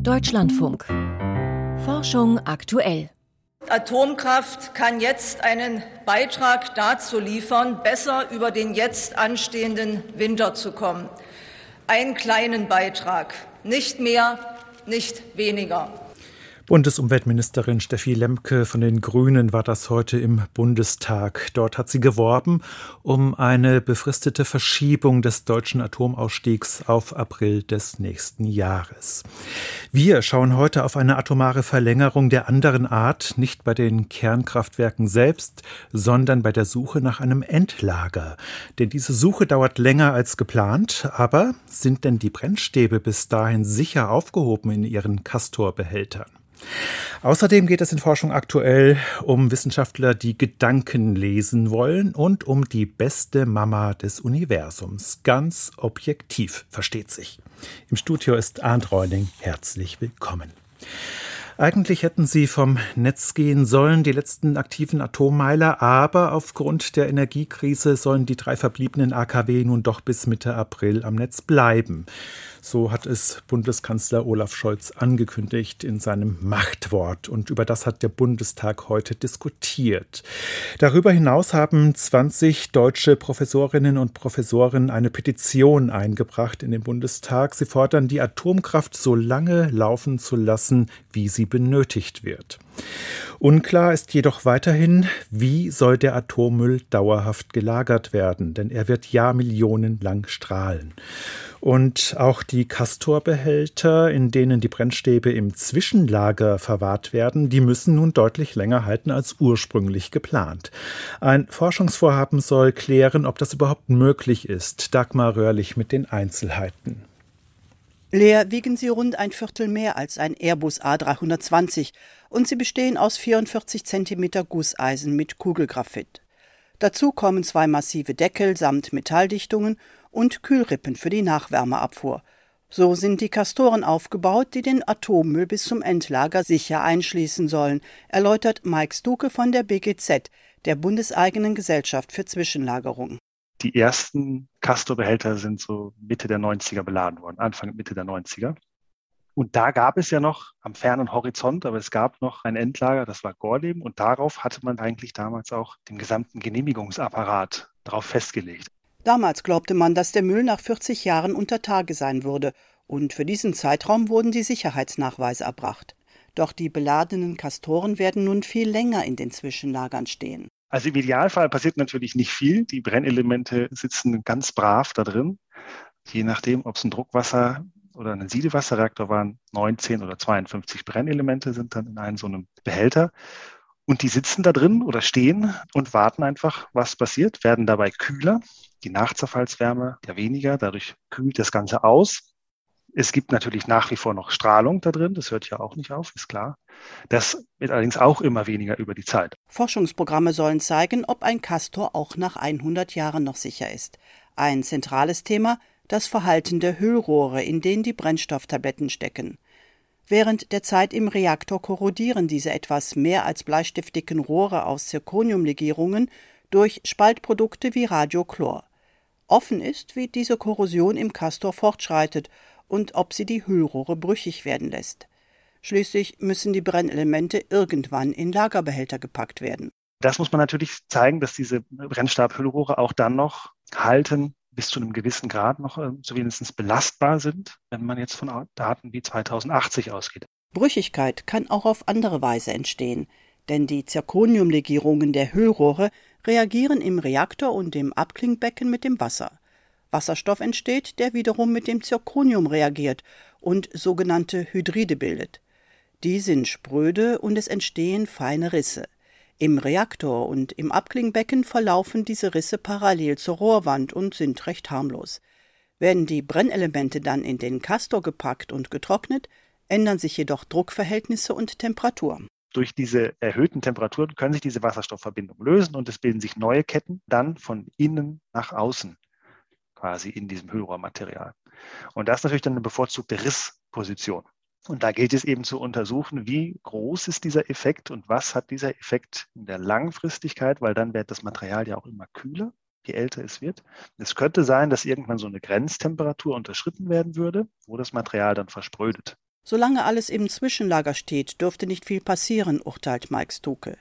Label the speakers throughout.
Speaker 1: Deutschlandfunk. Forschung aktuell.
Speaker 2: Atomkraft kann jetzt einen Beitrag dazu liefern, besser über den jetzt anstehenden Winter zu kommen. Einen kleinen Beitrag, nicht mehr, nicht weniger.
Speaker 3: Bundesumweltministerin Steffi Lemke von den Grünen war das heute im Bundestag. Dort hat sie geworben um eine befristete Verschiebung des deutschen Atomausstiegs auf April des nächsten Jahres. Wir schauen heute auf eine atomare Verlängerung der anderen Art, nicht bei den Kernkraftwerken selbst, sondern bei der Suche nach einem Endlager. Denn diese Suche dauert länger als geplant, aber sind denn die Brennstäbe bis dahin sicher aufgehoben in ihren Castorbehältern? Außerdem geht es in Forschung aktuell um Wissenschaftler, die Gedanken lesen wollen und um die beste Mama des Universums. Ganz objektiv, versteht sich. Im Studio ist Arndt Reuning. Herzlich willkommen. Eigentlich hätten sie vom Netz gehen sollen, die letzten aktiven Atommeiler, aber aufgrund der Energiekrise sollen die drei verbliebenen AKW nun doch bis Mitte April am Netz bleiben. So hat es Bundeskanzler Olaf Scholz angekündigt in seinem Machtwort. Und über das hat der Bundestag heute diskutiert. Darüber hinaus haben 20 deutsche Professorinnen und Professoren eine Petition eingebracht in den Bundestag. Sie fordern, die Atomkraft so lange laufen zu lassen, wie sie benötigt wird. Unklar ist jedoch weiterhin, wie soll der Atommüll dauerhaft gelagert werden, denn er wird Jahrmillionen lang strahlen. Und auch die Castorbehälter, in denen die Brennstäbe im Zwischenlager verwahrt werden, die müssen nun deutlich länger halten als ursprünglich geplant. Ein Forschungsvorhaben soll klären, ob das überhaupt möglich ist. Dagmar Röhrlich mit den Einzelheiten.
Speaker 4: Leer wiegen sie rund ein Viertel mehr als ein Airbus A320 und sie bestehen aus 44 cm Gusseisen mit Kugelgraphit. Dazu kommen zwei massive Deckel samt Metalldichtungen und Kühlrippen für die Nachwärmeabfuhr. So sind die Kastoren aufgebaut, die den Atommüll bis zum Endlager sicher einschließen sollen, erläutert Mike Stuke von der BGZ, der bundeseigenen Gesellschaft für Zwischenlagerung.
Speaker 5: Die ersten Castor-Behälter sind so Mitte der 90er beladen worden, Anfang Mitte der 90er. Und da gab es ja noch am fernen Horizont, aber es gab noch ein Endlager, das war Gorleben. Und darauf hatte man eigentlich damals auch den gesamten Genehmigungsapparat darauf festgelegt.
Speaker 4: Damals glaubte man, dass der Müll nach 40 Jahren unter Tage sein würde. Und für diesen Zeitraum wurden die Sicherheitsnachweise erbracht. Doch die beladenen Kastoren werden nun viel länger in den Zwischenlagern stehen.
Speaker 5: Also im Idealfall passiert natürlich nicht viel. Die Brennelemente sitzen ganz brav da drin. Je nachdem, ob es ein Druckwasser oder ein Siedewasserreaktor waren 19 oder 52 Brennelemente sind dann in einem so einem Behälter. Und die sitzen da drin oder stehen und warten einfach, was passiert, werden dabei kühler. Die Nachzerfallswärme ja weniger, dadurch kühlt das Ganze aus. Es gibt natürlich nach wie vor noch Strahlung da drin, das hört ja auch nicht auf, ist klar. Das wird allerdings auch immer weniger über die Zeit.
Speaker 4: Forschungsprogramme sollen zeigen, ob ein Castor auch nach 100 Jahren noch sicher ist. Ein zentrales Thema das Verhalten der Hüllrohre, in denen die Brennstofftabletten stecken. Während der Zeit im Reaktor korrodieren diese etwas mehr als bleistiftdicken Rohre aus Zirconiumlegierungen durch Spaltprodukte wie Radiochlor. Offen ist, wie diese Korrosion im Castor fortschreitet und ob sie die Hüllrohre brüchig werden lässt. Schließlich müssen die Brennelemente irgendwann in Lagerbehälter gepackt werden.
Speaker 5: Das muss man natürlich zeigen, dass diese Brennstabhüllrohre auch dann noch halten, bis zu einem gewissen Grad noch äh, zumindest belastbar sind, wenn man jetzt von Daten wie 2080 ausgeht.
Speaker 4: Brüchigkeit kann auch auf andere Weise entstehen, denn die Zirconiumlegierungen der Hüllrohre reagieren im Reaktor und im Abklingbecken mit dem Wasser. Wasserstoff entsteht, der wiederum mit dem Zirconium reagiert und sogenannte Hydride bildet. Die sind spröde und es entstehen feine Risse. Im Reaktor und im Abklingbecken verlaufen diese Risse parallel zur Rohrwand und sind recht harmlos. Werden die Brennelemente dann in den Castor gepackt und getrocknet, ändern sich jedoch Druckverhältnisse und Temperatur.
Speaker 5: Durch diese erhöhten Temperaturen können sich diese Wasserstoffverbindungen lösen und es bilden sich neue Ketten dann von innen nach außen quasi in diesem Hüllrohrmaterial. Und das ist natürlich dann eine bevorzugte Rissposition. Und da gilt es eben zu untersuchen, wie groß ist dieser Effekt und was hat dieser Effekt in der Langfristigkeit, weil dann wird das Material ja auch immer kühler, je älter es wird. Es könnte sein, dass irgendwann so eine Grenztemperatur unterschritten werden würde, wo das Material dann versprödet.
Speaker 4: Solange alles im Zwischenlager steht, dürfte nicht viel passieren, urteilt Mike Stuke.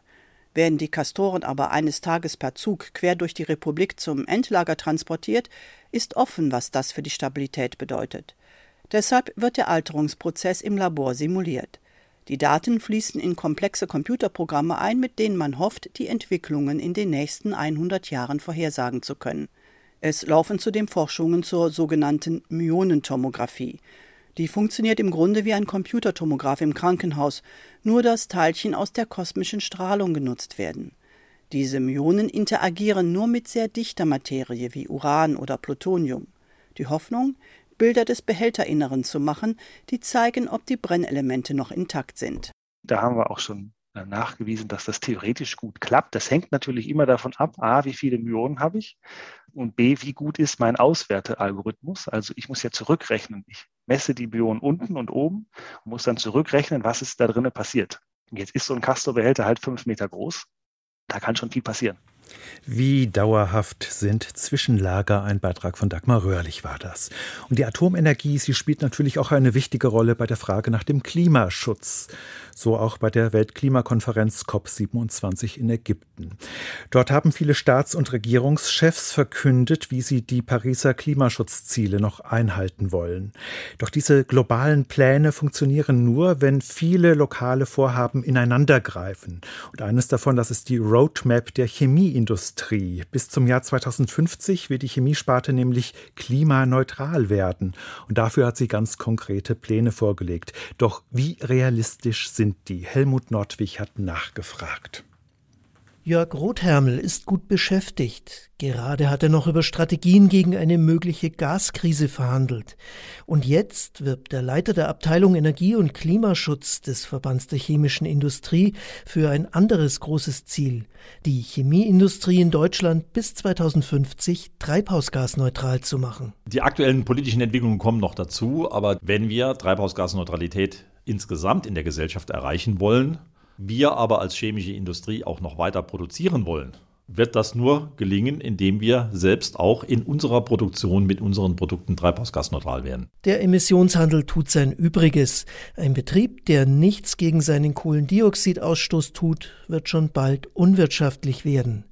Speaker 4: Werden die Kastoren aber eines Tages per Zug quer durch die Republik zum Endlager transportiert, ist offen, was das für die Stabilität bedeutet. Deshalb wird der Alterungsprozess im Labor simuliert. Die Daten fließen in komplexe Computerprogramme ein, mit denen man hofft, die Entwicklungen in den nächsten 100 Jahren vorhersagen zu können. Es laufen zudem Forschungen zur sogenannten Myonentomographie. Die funktioniert im Grunde wie ein Computertomograph im Krankenhaus, nur dass Teilchen aus der kosmischen Strahlung genutzt werden. Diese Myonen interagieren nur mit sehr dichter Materie wie Uran oder Plutonium. Die Hoffnung, Bilder des Behälterinneren zu machen, die zeigen, ob die Brennelemente noch intakt sind.
Speaker 5: Da haben wir auch schon nachgewiesen, dass das theoretisch gut klappt. Das hängt natürlich immer davon ab, a, wie viele Myonen habe ich und b, wie gut ist mein Auswertealgorithmus. Also ich muss ja zurückrechnen. Ich messe die Myonen unten und oben und muss dann zurückrechnen, was ist da drinnen passiert. Jetzt ist so ein Castor-Behälter halt fünf Meter groß. Da kann schon viel passieren.
Speaker 3: Wie dauerhaft sind Zwischenlager? Ein Beitrag von Dagmar Röhrlich war das. Und die Atomenergie, sie spielt natürlich auch eine wichtige Rolle bei der Frage nach dem Klimaschutz. So auch bei der Weltklimakonferenz COP27 in Ägypten. Dort haben viele Staats- und Regierungschefs verkündet, wie sie die Pariser Klimaschutzziele noch einhalten wollen. Doch diese globalen Pläne funktionieren nur, wenn viele lokale Vorhaben ineinandergreifen. Und eines davon, das ist die Roadmap der Chemie Chemieindustrie. Bis zum Jahr 2050 wird die Chemiesparte nämlich klimaneutral werden. Und dafür hat sie ganz konkrete Pläne vorgelegt. Doch wie realistisch sind die? Helmut Nordwig hat nachgefragt.
Speaker 6: Jörg Rothermel ist gut beschäftigt. Gerade hat er noch über Strategien gegen eine mögliche Gaskrise verhandelt. Und jetzt wirbt der Leiter der Abteilung Energie und Klimaschutz des Verbands der chemischen Industrie für ein anderes großes Ziel, die Chemieindustrie in Deutschland bis 2050 treibhausgasneutral zu machen.
Speaker 7: Die aktuellen politischen Entwicklungen kommen noch dazu, aber wenn wir Treibhausgasneutralität insgesamt in der Gesellschaft erreichen wollen, wir aber als chemische Industrie auch noch weiter produzieren wollen, wird das nur gelingen, indem wir selbst auch in unserer Produktion mit unseren Produkten treibhausgasneutral werden.
Speaker 6: Der Emissionshandel tut sein Übriges. Ein Betrieb, der nichts gegen seinen Kohlendioxidausstoß tut, wird schon bald unwirtschaftlich werden.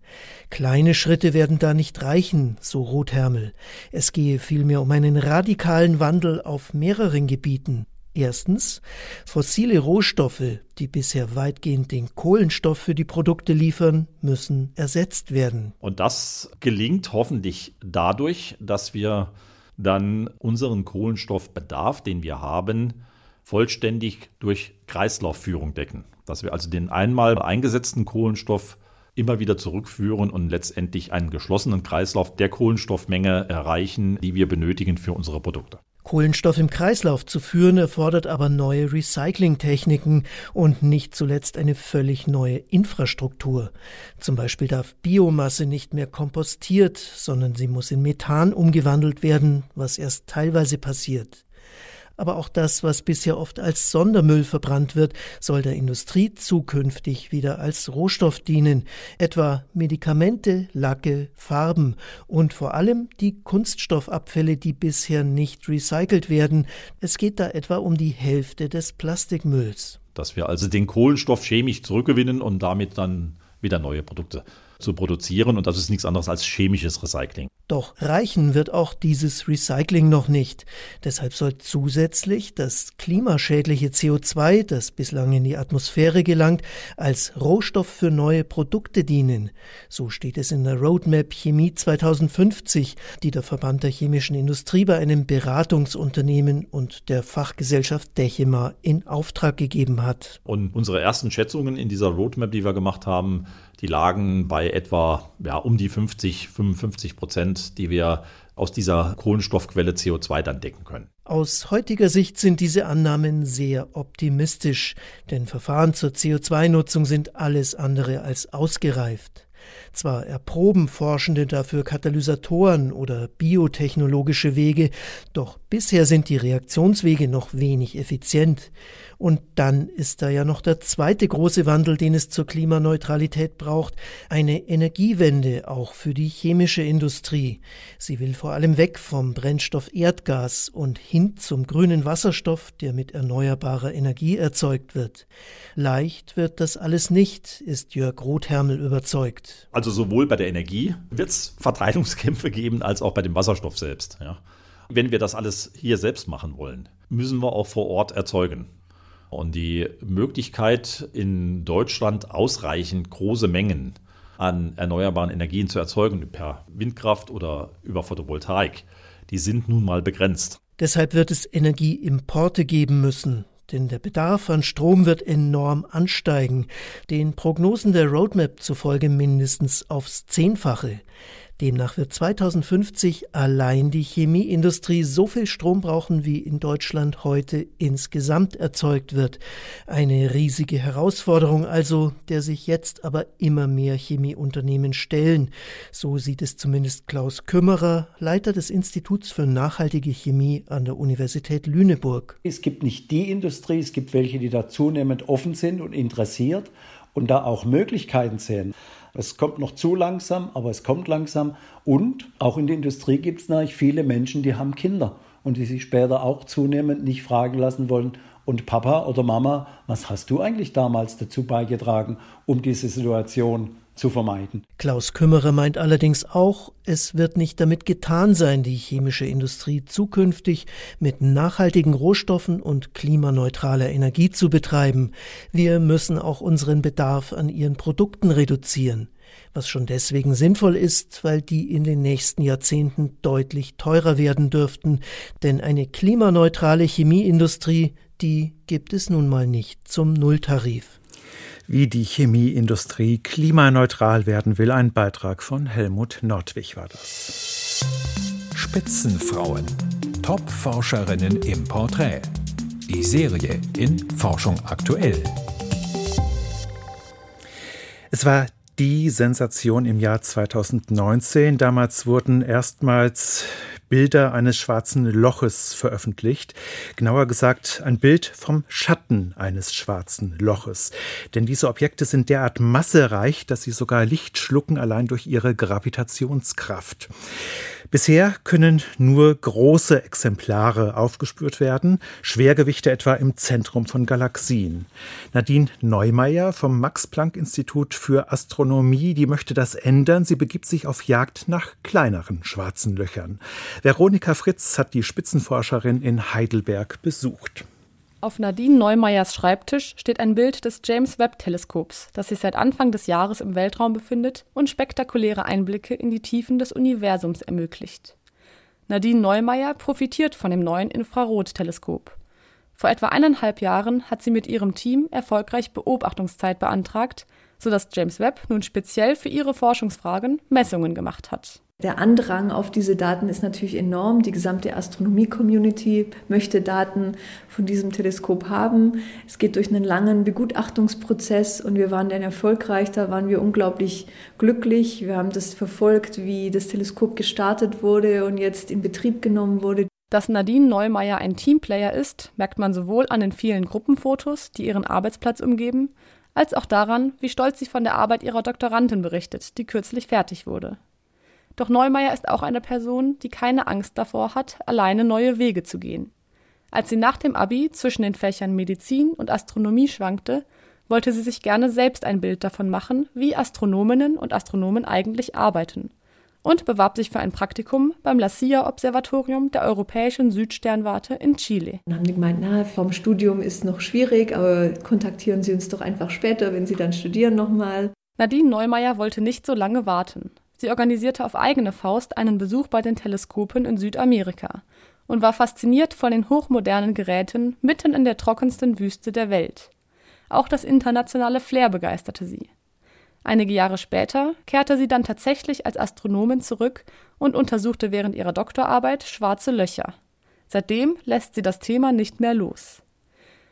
Speaker 6: Kleine Schritte werden da nicht reichen, so Rothermel. Es gehe vielmehr um einen radikalen Wandel auf mehreren Gebieten. Erstens, fossile Rohstoffe, die bisher weitgehend den Kohlenstoff für die Produkte liefern, müssen ersetzt werden.
Speaker 7: Und das gelingt hoffentlich dadurch, dass wir dann unseren Kohlenstoffbedarf, den wir haben, vollständig durch Kreislaufführung decken. Dass wir also den einmal eingesetzten Kohlenstoff immer wieder zurückführen und letztendlich einen geschlossenen Kreislauf der Kohlenstoffmenge erreichen, die wir benötigen für unsere Produkte.
Speaker 6: Kohlenstoff im Kreislauf zu führen erfordert aber neue Recyclingtechniken und nicht zuletzt eine völlig neue Infrastruktur. Zum Beispiel darf Biomasse nicht mehr kompostiert, sondern sie muss in Methan umgewandelt werden, was erst teilweise passiert aber auch das, was bisher oft als Sondermüll verbrannt wird, soll der Industrie zukünftig wieder als Rohstoff dienen, etwa Medikamente, Lacke, Farben und vor allem die Kunststoffabfälle, die bisher nicht recycelt werden. Es geht da etwa um die Hälfte des Plastikmülls.
Speaker 7: Dass wir also den Kohlenstoff chemisch zurückgewinnen und damit dann wieder neue Produkte zu produzieren. Und das ist nichts anderes als chemisches Recycling.
Speaker 6: Doch reichen wird auch dieses Recycling noch nicht. Deshalb soll zusätzlich das klimaschädliche CO2, das bislang in die Atmosphäre gelangt, als Rohstoff für neue Produkte dienen. So steht es in der Roadmap Chemie 2050, die der Verband der chemischen Industrie bei einem Beratungsunternehmen und der Fachgesellschaft Dechema in Auftrag gegeben hat.
Speaker 7: Und unsere ersten Schätzungen in dieser Roadmap, die wir gemacht haben, die lagen bei etwa ja, um die 50, 55 Prozent, die wir aus dieser Kohlenstoffquelle CO2 dann decken können.
Speaker 6: Aus heutiger Sicht sind diese Annahmen sehr optimistisch, denn Verfahren zur CO2-Nutzung sind alles andere als ausgereift. Zwar erproben Forschende dafür Katalysatoren oder biotechnologische Wege, doch Bisher sind die Reaktionswege noch wenig effizient. Und dann ist da ja noch der zweite große Wandel, den es zur Klimaneutralität braucht, eine Energiewende auch für die chemische Industrie. Sie will vor allem weg vom Brennstoff Erdgas und hin zum grünen Wasserstoff, der mit erneuerbarer Energie erzeugt wird. Leicht wird das alles nicht, ist Jörg Rothermel überzeugt.
Speaker 7: Also sowohl bei der Energie wird es Verteilungskämpfe geben, als auch bei dem Wasserstoff selbst. Ja. Wenn wir das alles hier selbst machen wollen, müssen wir auch vor Ort erzeugen. Und die Möglichkeit, in Deutschland ausreichend große Mengen an erneuerbaren Energien zu erzeugen, per Windkraft oder über Photovoltaik, die sind nun mal begrenzt.
Speaker 6: Deshalb wird es Energieimporte geben müssen, denn der Bedarf an Strom wird enorm ansteigen, den Prognosen der Roadmap zufolge mindestens aufs Zehnfache. Demnach wird 2050 allein die Chemieindustrie so viel Strom brauchen, wie in Deutschland heute insgesamt erzeugt wird. Eine riesige Herausforderung also, der sich jetzt aber immer mehr Chemieunternehmen stellen. So sieht es zumindest Klaus Kümmerer, Leiter des Instituts für nachhaltige Chemie an der Universität Lüneburg.
Speaker 8: Es gibt nicht die Industrie, es gibt welche, die da zunehmend offen sind und interessiert und da auch Möglichkeiten sehen. Es kommt noch zu langsam, aber es kommt langsam. Und auch in der Industrie gibt es natürlich viele Menschen, die haben Kinder und die sich später auch zunehmend nicht fragen lassen wollen, und Papa oder Mama, was hast du eigentlich damals dazu beigetragen, um diese Situation zu vermeiden.
Speaker 6: Klaus Kümmerer meint allerdings auch, es wird nicht damit getan sein, die chemische Industrie zukünftig mit nachhaltigen Rohstoffen und klimaneutraler Energie zu betreiben. Wir müssen auch unseren Bedarf an ihren Produkten reduzieren was schon deswegen sinnvoll ist, weil die in den nächsten Jahrzehnten deutlich teurer werden dürften, denn eine klimaneutrale Chemieindustrie, die gibt es nun mal nicht zum Nulltarif
Speaker 3: wie die Chemieindustrie klimaneutral werden will. Ein Beitrag von Helmut Nordwig war das.
Speaker 9: Spitzenfrauen. Top-Forscherinnen im Porträt. Die Serie in Forschung aktuell.
Speaker 3: Es war die Sensation im Jahr 2019. Damals wurden erstmals Bilder eines schwarzen Loches veröffentlicht. Genauer gesagt ein Bild vom Schatten eines schwarzen Loches. Denn diese Objekte sind derart massereich, dass sie sogar Licht schlucken, allein durch ihre Gravitationskraft. Bisher können nur große Exemplare aufgespürt werden, Schwergewichte etwa im Zentrum von Galaxien. Nadine Neumeier vom Max-Planck-Institut für Astronomie, die möchte das ändern. Sie begibt sich auf Jagd nach kleineren schwarzen Löchern. Veronika Fritz hat die Spitzenforscherin in Heidelberg besucht.
Speaker 10: Auf Nadine Neumeyers Schreibtisch steht ein Bild des James Webb Teleskops, das sich seit Anfang des Jahres im Weltraum befindet und spektakuläre Einblicke in die Tiefen des Universums ermöglicht. Nadine Neumeyer profitiert von dem neuen Infrarotteleskop. Vor etwa eineinhalb Jahren hat sie mit ihrem Team erfolgreich Beobachtungszeit beantragt, sodass James Webb nun speziell für ihre Forschungsfragen Messungen gemacht hat.
Speaker 11: Der Andrang auf diese Daten ist natürlich enorm. Die gesamte Astronomie-Community möchte Daten von diesem Teleskop haben. Es geht durch einen langen Begutachtungsprozess und wir waren dann erfolgreich. Da waren wir unglaublich glücklich. Wir haben das verfolgt, wie das Teleskop gestartet wurde und jetzt in Betrieb genommen wurde.
Speaker 10: Dass Nadine Neumeier ein Teamplayer ist, merkt man sowohl an den vielen Gruppenfotos, die ihren Arbeitsplatz umgeben, als auch daran, wie stolz sie von der Arbeit ihrer Doktorandin berichtet, die kürzlich fertig wurde. Doch Neumeier ist auch eine Person, die keine Angst davor hat, alleine neue Wege zu gehen. Als sie nach dem Abi zwischen den Fächern Medizin und Astronomie schwankte, wollte sie sich gerne selbst ein Bild davon machen, wie Astronominnen und Astronomen eigentlich arbeiten und bewarb sich für ein Praktikum beim La Silla Observatorium der Europäischen Südsternwarte in Chile.
Speaker 11: Dann haben die gemeint, na, vom Studium ist noch schwierig, aber kontaktieren Sie uns doch einfach später, wenn Sie dann studieren nochmal.
Speaker 10: Nadine Neumeier wollte nicht so lange warten. Sie organisierte auf eigene Faust einen Besuch bei den Teleskopen in Südamerika und war fasziniert von den hochmodernen Geräten mitten in der trockensten Wüste der Welt. Auch das internationale Flair begeisterte sie. Einige Jahre später kehrte sie dann tatsächlich als Astronomin zurück und untersuchte während ihrer Doktorarbeit schwarze Löcher. Seitdem lässt sie das Thema nicht mehr los.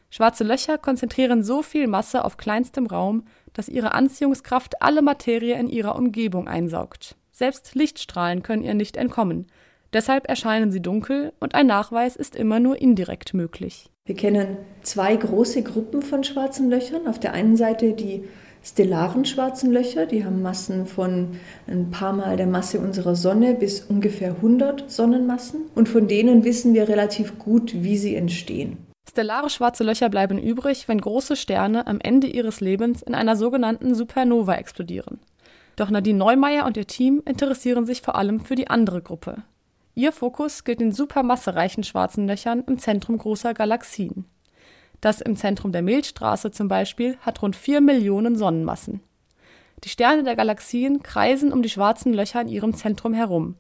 Speaker 10: Schwarze Löcher konzentrieren so viel Masse auf kleinstem Raum, dass ihre Anziehungskraft alle Materie in ihrer Umgebung einsaugt. Selbst Lichtstrahlen können ihr nicht entkommen, Deshalb erscheinen sie dunkel und ein Nachweis ist immer nur indirekt möglich.
Speaker 11: Wir kennen zwei große Gruppen von schwarzen Löchern. Auf der einen Seite die stellaren schwarzen Löcher, die haben Massen von ein paar Mal der Masse unserer Sonne bis ungefähr 100 Sonnenmassen. Und von denen wissen wir relativ gut, wie sie entstehen.
Speaker 10: Stellare schwarze Löcher bleiben übrig, wenn große Sterne am Ende ihres Lebens in einer sogenannten Supernova explodieren. Doch Nadine Neumeier und ihr Team interessieren sich vor allem für die andere Gruppe. Ihr Fokus gilt den supermassereichen schwarzen Löchern im Zentrum großer Galaxien. Das im Zentrum der Milchstraße zum Beispiel hat rund 4 Millionen Sonnenmassen. Die Sterne der Galaxien kreisen um die schwarzen Löcher in ihrem Zentrum herum.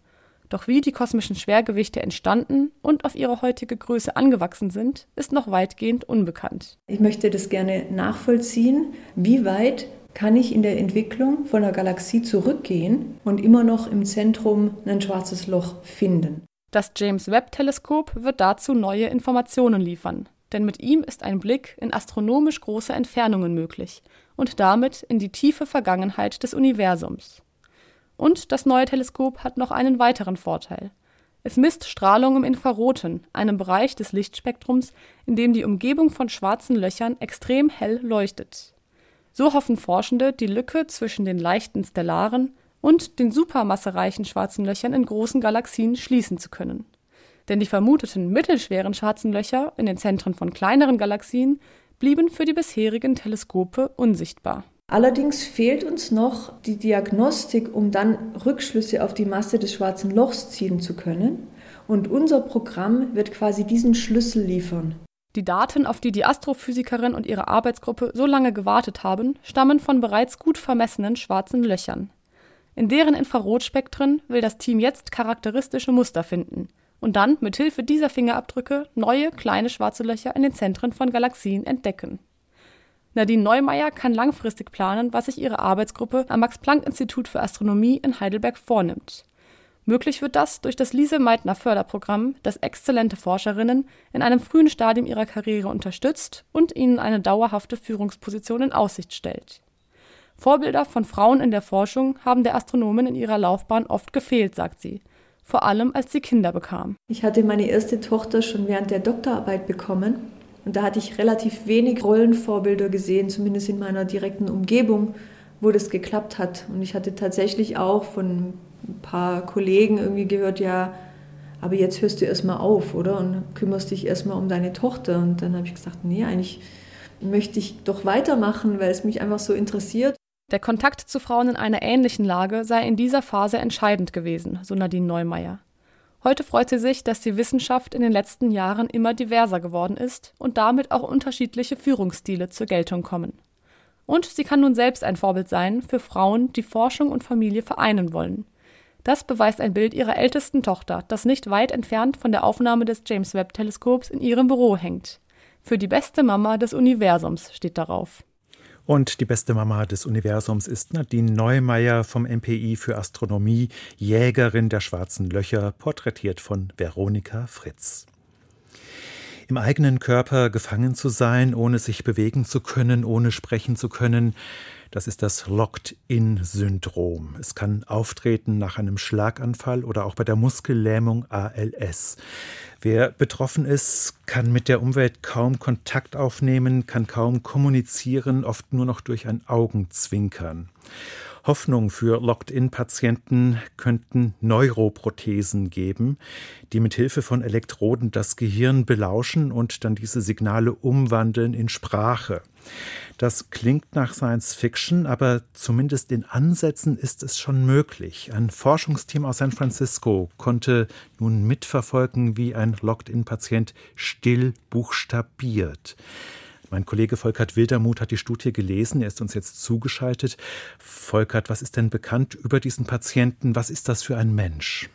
Speaker 10: Doch wie die kosmischen Schwergewichte entstanden und auf ihre heutige Größe angewachsen sind, ist noch weitgehend unbekannt.
Speaker 11: Ich möchte das gerne nachvollziehen, wie weit kann ich in der Entwicklung von einer Galaxie zurückgehen und immer noch im Zentrum ein schwarzes Loch finden.
Speaker 10: Das James Webb Teleskop wird dazu neue Informationen liefern denn mit ihm ist ein Blick in astronomisch große Entfernungen möglich und damit in die tiefe Vergangenheit des Universums. Und das neue Teleskop hat noch einen weiteren Vorteil. Es misst Strahlung im Infraroten, einem Bereich des Lichtspektrums, in dem die Umgebung von schwarzen Löchern extrem hell leuchtet. So hoffen Forschende, die Lücke zwischen den leichten stellaren und den supermassereichen schwarzen Löchern in großen Galaxien schließen zu können denn die vermuteten mittelschweren schwarzen Löcher in den Zentren von kleineren Galaxien blieben für die bisherigen Teleskope unsichtbar.
Speaker 11: Allerdings fehlt uns noch die Diagnostik, um dann Rückschlüsse auf die Masse des schwarzen Lochs ziehen zu können. Und unser Programm wird quasi diesen Schlüssel liefern.
Speaker 10: Die Daten, auf die die Astrophysikerin und ihre Arbeitsgruppe so lange gewartet haben, stammen von bereits gut vermessenen schwarzen Löchern. In deren Infrarotspektren will das Team jetzt charakteristische Muster finden – und dann mit Hilfe dieser Fingerabdrücke neue kleine schwarze Löcher in den Zentren von Galaxien entdecken. Nadine Neumeier kann langfristig planen, was sich ihre Arbeitsgruppe am Max-Planck-Institut für Astronomie in Heidelberg vornimmt. Möglich wird das durch das Lise-Meitner-Förderprogramm, das exzellente Forscherinnen in einem frühen Stadium ihrer Karriere unterstützt und ihnen eine dauerhafte Führungsposition in Aussicht stellt. Vorbilder von Frauen in der Forschung haben der Astronomin in ihrer Laufbahn oft gefehlt, sagt sie vor allem als sie Kinder bekam.
Speaker 11: Ich hatte meine erste Tochter schon während der Doktorarbeit bekommen und da hatte ich relativ wenig Rollenvorbilder gesehen, zumindest in meiner direkten Umgebung, wo das geklappt hat. Und ich hatte tatsächlich auch von ein paar Kollegen irgendwie gehört, ja, aber jetzt hörst du erstmal auf, oder? Und kümmerst dich erstmal um deine Tochter. Und dann habe ich gesagt, nee, eigentlich möchte ich doch weitermachen, weil es mich einfach so interessiert.
Speaker 10: Der Kontakt zu Frauen in einer ähnlichen Lage sei in dieser Phase entscheidend gewesen, so Nadine Neumeier. Heute freut sie sich, dass die Wissenschaft in den letzten Jahren immer diverser geworden ist und damit auch unterschiedliche Führungsstile zur Geltung kommen. Und sie kann nun selbst ein Vorbild sein für Frauen, die Forschung und Familie vereinen wollen. Das beweist ein Bild ihrer ältesten Tochter, das nicht weit entfernt von der Aufnahme des James Webb Teleskops in ihrem Büro hängt. Für die beste Mama des Universums steht darauf.
Speaker 3: Und die beste Mama des Universums ist Nadine Neumeier vom MPI für Astronomie, Jägerin der schwarzen Löcher, porträtiert von Veronika Fritz. Im eigenen Körper gefangen zu sein, ohne sich bewegen zu können, ohne sprechen zu können, das ist das Locked-in-Syndrom. Es kann auftreten nach einem Schlaganfall oder auch bei der Muskellähmung ALS. Wer betroffen ist, kann mit der Umwelt kaum Kontakt aufnehmen, kann kaum kommunizieren, oft nur noch durch ein Augenzwinkern. Hoffnung für Locked-in-Patienten könnten Neuroprothesen geben, die mit Hilfe von Elektroden das Gehirn belauschen und dann diese Signale umwandeln in Sprache. Das klingt nach Science Fiction, aber zumindest in Ansätzen ist es schon möglich. Ein Forschungsteam aus San Francisco konnte nun mitverfolgen, wie ein Locked-in-Patient still buchstabiert. Mein Kollege Volkert Wildermuth hat die Studie gelesen. Er ist uns jetzt zugeschaltet. Volkert, was ist denn bekannt über diesen Patienten? Was ist das für ein Mensch?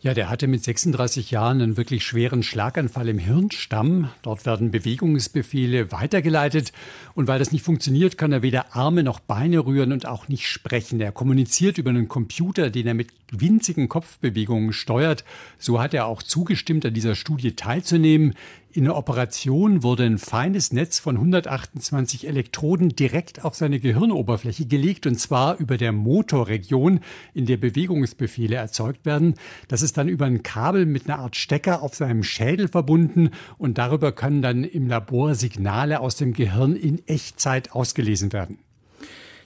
Speaker 12: Ja, der hatte mit 36 Jahren einen wirklich schweren Schlaganfall im Hirnstamm. Dort werden Bewegungsbefehle weitergeleitet. Und weil das nicht funktioniert, kann er weder Arme noch Beine rühren und auch nicht sprechen. Er kommuniziert über einen Computer, den er mit winzigen Kopfbewegungen steuert. So hat er auch zugestimmt, an dieser Studie teilzunehmen. In der Operation wurde ein feines Netz von 128 Elektroden direkt auf seine Gehirnoberfläche gelegt und zwar über der Motorregion, in der Bewegungsbefehle erzeugt werden. Das ist dann über ein Kabel mit einer Art Stecker auf seinem Schädel verbunden und darüber können dann im Labor Signale aus dem Gehirn in Echtzeit ausgelesen werden.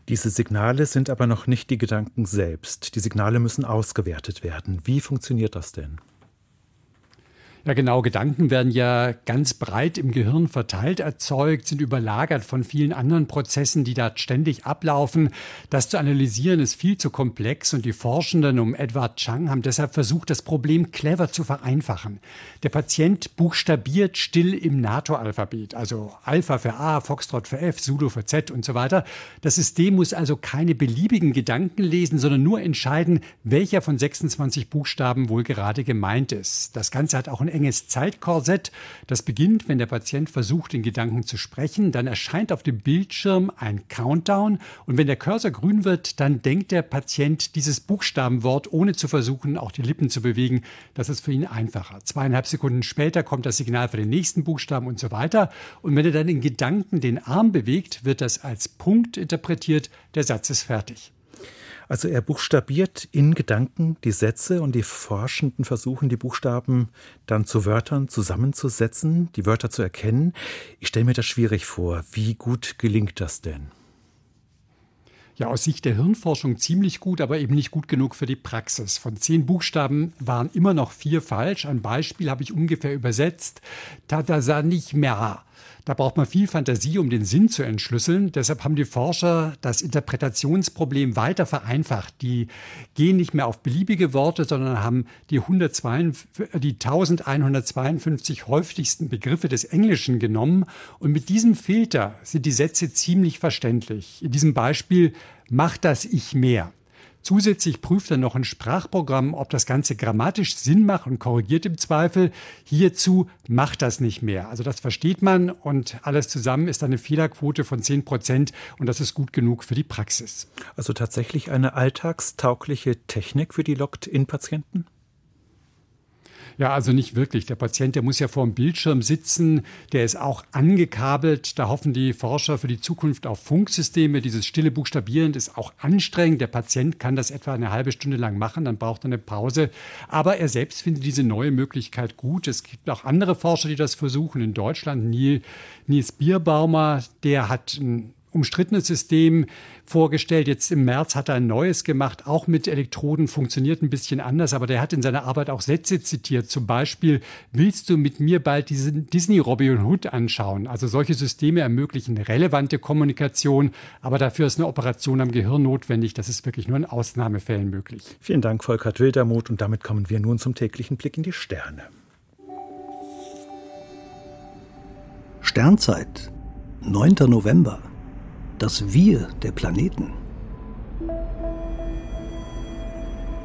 Speaker 3: Diese Signale sind aber noch nicht die Gedanken selbst. Die Signale müssen ausgewertet werden. Wie funktioniert das denn?
Speaker 12: Ja, genau. Gedanken werden ja ganz breit im Gehirn verteilt erzeugt, sind überlagert von vielen anderen Prozessen, die da ständig ablaufen. Das zu analysieren ist viel zu komplex und die Forschenden um Edward Chang haben deshalb versucht, das Problem clever zu vereinfachen. Der Patient buchstabiert still im NATO-Alphabet, also Alpha für A, Foxtrot für F, Sudo für Z und so weiter. Das System muss also keine beliebigen Gedanken lesen, sondern nur entscheiden, welcher von 26 Buchstaben wohl gerade gemeint ist. Das Ganze hat auch ein enges Zeitkorsett. Das beginnt, wenn der Patient versucht, in Gedanken zu sprechen. Dann erscheint auf dem Bildschirm ein Countdown. Und wenn der Cursor grün wird, dann denkt der Patient dieses Buchstabenwort, ohne zu versuchen, auch die Lippen zu bewegen. Das ist für ihn einfacher. Zweieinhalb Sekunden später kommt das Signal für den nächsten Buchstaben und so weiter. Und wenn er dann in Gedanken den Arm bewegt, wird das als Punkt interpretiert. Der Satz ist fertig.
Speaker 3: Also er buchstabiert in Gedanken die Sätze und die Forschenden versuchen, die Buchstaben dann zu Wörtern zusammenzusetzen, die Wörter zu erkennen. Ich stelle mir das schwierig vor. Wie gut gelingt das denn?
Speaker 12: Ja, aus Sicht der Hirnforschung ziemlich gut, aber eben nicht gut genug für die Praxis. Von zehn Buchstaben waren immer noch vier falsch. Ein Beispiel habe ich ungefähr übersetzt. Tadasanichmera. Da braucht man viel Fantasie, um den Sinn zu entschlüsseln. Deshalb haben die Forscher das Interpretationsproblem weiter vereinfacht. Die gehen nicht mehr auf beliebige Worte, sondern haben die, 152, die 1152 häufigsten Begriffe des Englischen genommen. Und mit diesem Filter sind die Sätze ziemlich verständlich. In diesem Beispiel macht das Ich mehr. Zusätzlich prüft er noch ein Sprachprogramm, ob das Ganze grammatisch Sinn macht und korrigiert im Zweifel. Hierzu macht das nicht mehr. Also das versteht man und alles zusammen ist eine Fehlerquote von 10 Prozent und das ist gut genug für die Praxis.
Speaker 3: Also tatsächlich eine alltagstaugliche Technik für die Locked-In-Patienten?
Speaker 12: Ja, also nicht wirklich. Der Patient, der muss ja vor dem Bildschirm sitzen, der ist auch angekabelt. Da hoffen die Forscher für die Zukunft auf Funksysteme. Dieses stille Buchstabieren ist auch anstrengend. Der Patient kann das etwa eine halbe Stunde lang machen, dann braucht er eine Pause. Aber er selbst findet diese neue Möglichkeit gut. Es gibt auch andere Forscher, die das versuchen. In Deutschland Nils Bierbaumer, der hat ein umstrittenes System vorgestellt. Jetzt im März hat er ein neues gemacht, auch mit Elektroden, funktioniert ein bisschen anders, aber der hat in seiner Arbeit auch Sätze zitiert. Zum Beispiel, willst du mit mir bald diesen Disney Robin Hood anschauen? Also solche Systeme ermöglichen relevante Kommunikation, aber dafür ist eine Operation am Gehirn notwendig. Das ist wirklich nur in Ausnahmefällen möglich.
Speaker 3: Vielen Dank, Volkert Wildermuth. Und damit kommen wir nun zum täglichen Blick in die Sterne.
Speaker 13: Sternzeit, 9. November das Wir der Planeten.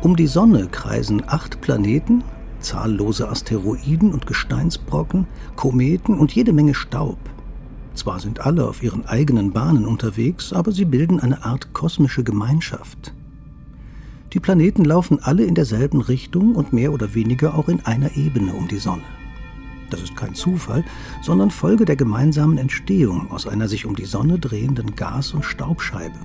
Speaker 13: Um die Sonne kreisen acht Planeten, zahllose Asteroiden und Gesteinsbrocken, Kometen und jede Menge Staub. Zwar sind alle auf ihren eigenen Bahnen unterwegs, aber sie bilden eine Art kosmische Gemeinschaft. Die Planeten laufen alle in derselben Richtung und mehr oder weniger auch in einer Ebene um die Sonne. Das ist kein Zufall, sondern Folge der gemeinsamen Entstehung aus einer sich um die Sonne drehenden Gas- und Staubscheibe.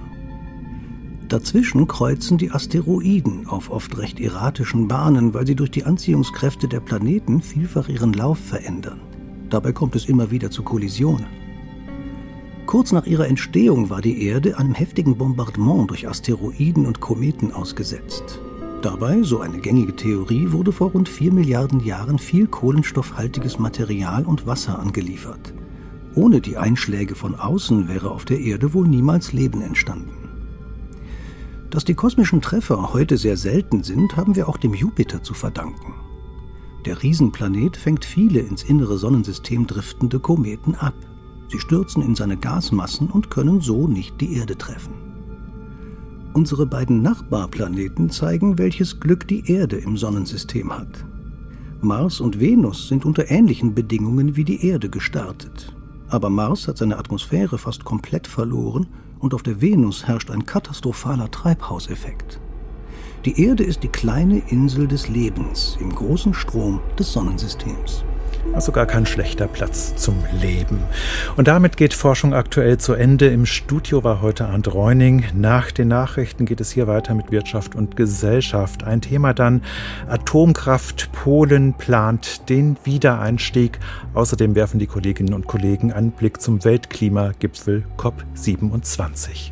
Speaker 13: Dazwischen kreuzen die Asteroiden auf oft recht erratischen Bahnen, weil sie durch die Anziehungskräfte der Planeten vielfach ihren Lauf verändern. Dabei kommt es immer wieder zu Kollisionen. Kurz nach ihrer Entstehung war die Erde einem heftigen Bombardement durch Asteroiden und Kometen ausgesetzt. Dabei, so eine gängige Theorie, wurde vor rund 4 Milliarden Jahren viel kohlenstoffhaltiges Material und Wasser angeliefert. Ohne die Einschläge von außen wäre auf der Erde wohl niemals Leben entstanden. Dass die kosmischen Treffer heute sehr selten sind, haben wir auch dem Jupiter zu verdanken. Der Riesenplanet fängt viele ins innere Sonnensystem driftende Kometen ab. Sie stürzen in seine Gasmassen und können so nicht die Erde treffen. Unsere beiden Nachbarplaneten zeigen, welches Glück die Erde im Sonnensystem hat. Mars und Venus sind unter ähnlichen Bedingungen wie die Erde gestartet. Aber Mars hat seine Atmosphäre fast komplett verloren und auf der Venus herrscht ein katastrophaler Treibhauseffekt. Die Erde ist die kleine Insel des Lebens im großen Strom des Sonnensystems.
Speaker 3: Also gar kein schlechter Platz zum Leben. Und damit geht Forschung aktuell zu Ende. Im Studio war heute Arndt Reuning. Nach den Nachrichten geht es hier weiter mit Wirtschaft und Gesellschaft. Ein Thema dann Atomkraft. Polen plant den Wiedereinstieg. Außerdem werfen die Kolleginnen und Kollegen einen Blick zum Weltklimagipfel COP27.